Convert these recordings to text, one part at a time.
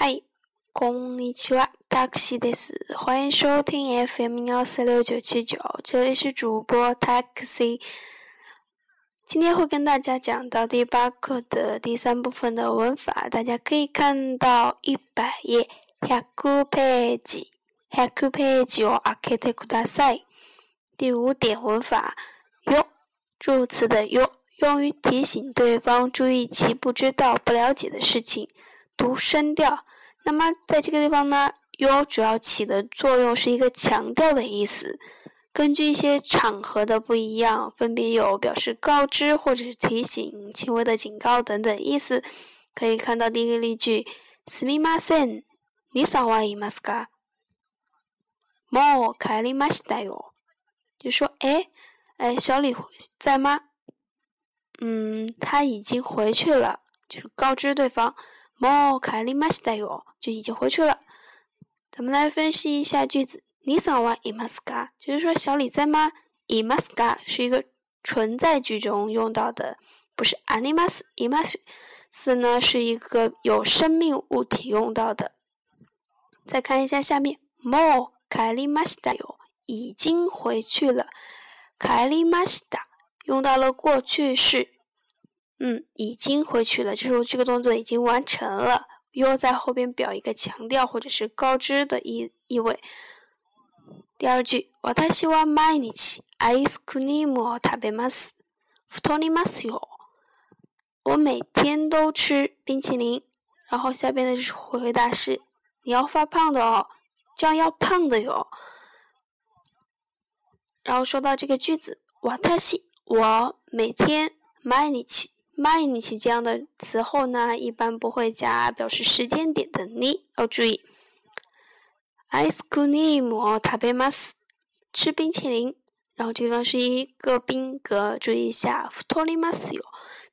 嗨，公立七万 taxi 的是，欢迎收听 FM 幺四六九七九，这里是主播 taxi。今天会跟大家讲到第八课的第三部分的文法，大家可以看到一百页下个 page 下个 page 哦，阿克特库大赛第五点文法。哟，助词的哟，用于提醒对方注意其不知道、不了解的事情。读声调，那么在这个地方呢，u 主要起的作用是一个强调的意思。根据一些场合的不一样，分别有表示告知或者是提醒、轻微的警告等等意思。可以看到第一个例句：すみません、你さんはいますか？もう帰りましたよ。就说，哎，哎，小李在吗？嗯，他已经回去了，就是告知对方。 もう帰りましたよ，就已经回去了。咱们来分析一下句子。你さんはいますか？就是说小李在吗？いますか是一个存在句中用到的，不是あります。います呢是一个有生命物体用到的。再看一下下面，もう帰りましたよ，已经回去了。帰りました用到了过去式。 嗯，已经回去了，就是这个动作已经完成了。又在后边表一个强调或者是告知的意意味。第二句，私は毎日アイスクリームを食べます。太りますよ。我每天都吃冰淇淋。然后下边的回答是，你要发胖的哦，这样要胖的哟。然后说到这个句子，私我每天毎日。 毎日这样的词后呢，一般不会加表示时间点的你，要注意。アイスクリームを食べます。吃冰淇淋。然后这地方是一个宾格，注意一下。太りますよ，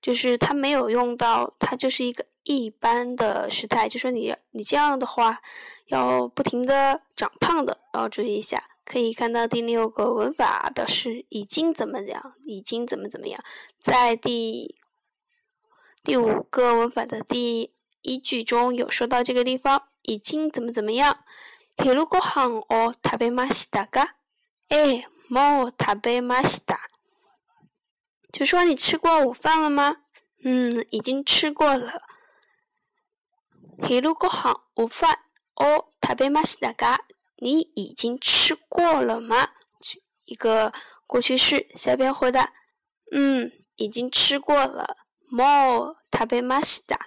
就是它没有用到，它就是一个一般的时态，就说你你这样的话，要不停的长胖的，要注意一下。可以看到第六个文法表示已经怎么样，已经怎么怎么样，在第。 第五个文法的第一句中有说到这个地方已经怎么怎么样。昼ご飯を食べましたか？え、もう食べました。就说你吃过午饭了吗？嗯，已经吃过了。昼ご飯午饭を食べましたか？你已经吃过了吗？一个过去式，下边回答，嗯，已经吃过了。 もう食べました。